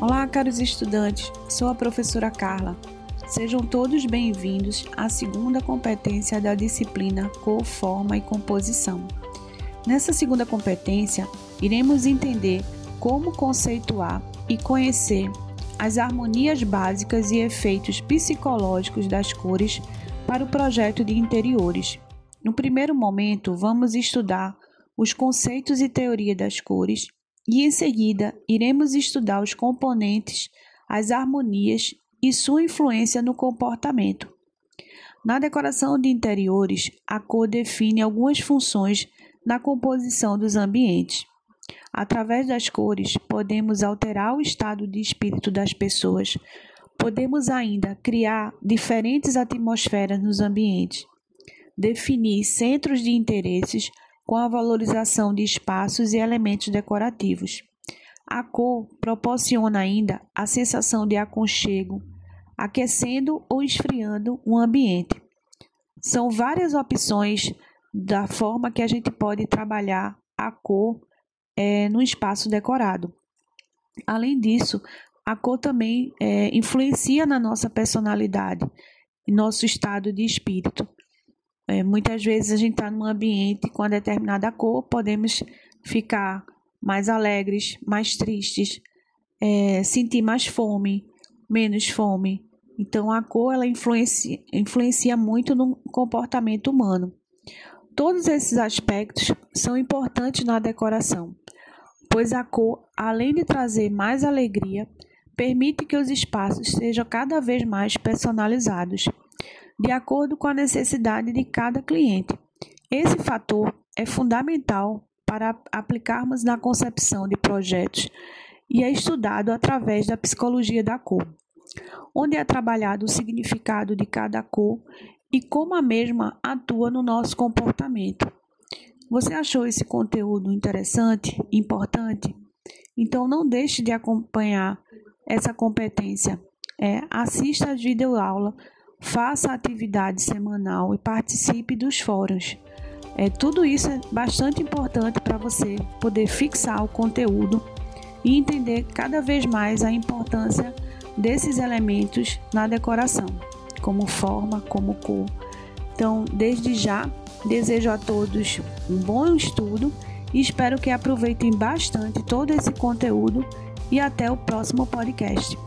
Olá, caros estudantes. Sou a professora Carla. Sejam todos bem-vindos à segunda competência da disciplina Cor, Forma e Composição. Nessa segunda competência, iremos entender como conceituar e conhecer as harmonias básicas e efeitos psicológicos das cores para o projeto de interiores. No primeiro momento, vamos estudar os conceitos e teoria das cores e, em seguida, iremos estudar os componentes, as harmonias e sua influência no comportamento. Na decoração de interiores, a cor define algumas funções na composição dos ambientes. Através das cores, podemos alterar o estado de espírito das pessoas. Podemos ainda criar diferentes atmosferas nos ambientes, definir centros de interesses com a valorização de espaços e elementos decorativos. A cor proporciona ainda a sensação de aconchego, aquecendo ou esfriando um ambiente. São várias opções da forma que a gente pode trabalhar a cor é, no espaço decorado. Além disso, a cor também é, influencia na nossa personalidade, nosso estado de espírito. É, muitas vezes a gente está num ambiente com uma determinada cor, podemos ficar mais alegres, mais tristes, é, sentir mais fome, menos fome. Então a cor ela influencia, influencia muito no comportamento humano. Todos esses aspectos são importantes na decoração, pois a cor, além de trazer mais alegria, permite que os espaços sejam cada vez mais personalizados, de acordo com a necessidade de cada cliente. Esse fator é fundamental para aplicarmos na concepção de projetos e é estudado através da psicologia da cor, onde é trabalhado o significado de cada cor e como a mesma atua no nosso comportamento. Você achou esse conteúdo interessante, importante? Então não deixe de acompanhar essa competência. É, assista às videoaulas, faça atividade semanal e participe dos fóruns. É, tudo isso é bastante importante para você poder fixar o conteúdo e entender cada vez mais a importância desses elementos na decoração como forma, como cor. Então, desde já, desejo a todos um bom estudo e espero que aproveitem bastante todo esse conteúdo e até o próximo podcast.